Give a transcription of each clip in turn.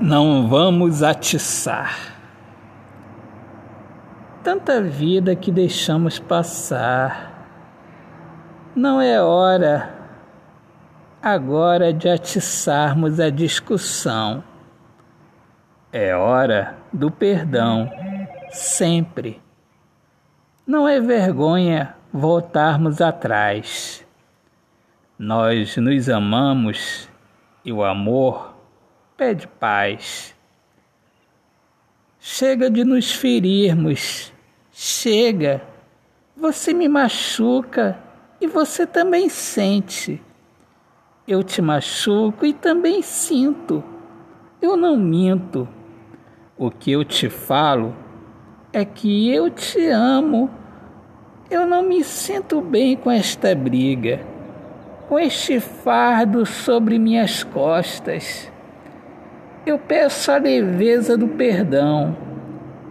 Não vamos atiçar. Tanta vida que deixamos passar. Não é hora agora de atiçarmos a discussão. É hora do perdão, sempre. Não é vergonha voltarmos atrás. Nós nos amamos e o amor pede paz. Chega de nos ferirmos, chega. Você me machuca e você também sente. Eu te machuco e também sinto. Eu não minto. O que eu te falo é que eu te amo. Eu não me sinto bem com esta briga, com este fardo sobre minhas costas. Eu peço a leveza do perdão.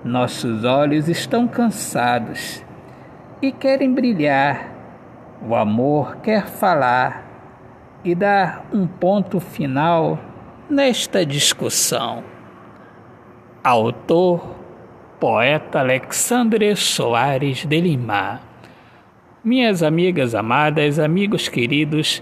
Nossos olhos estão cansados e querem brilhar. O amor quer falar e dar um ponto final nesta discussão. Autor, poeta Alexandre Soares de Lima. Minhas amigas amadas, amigos queridos,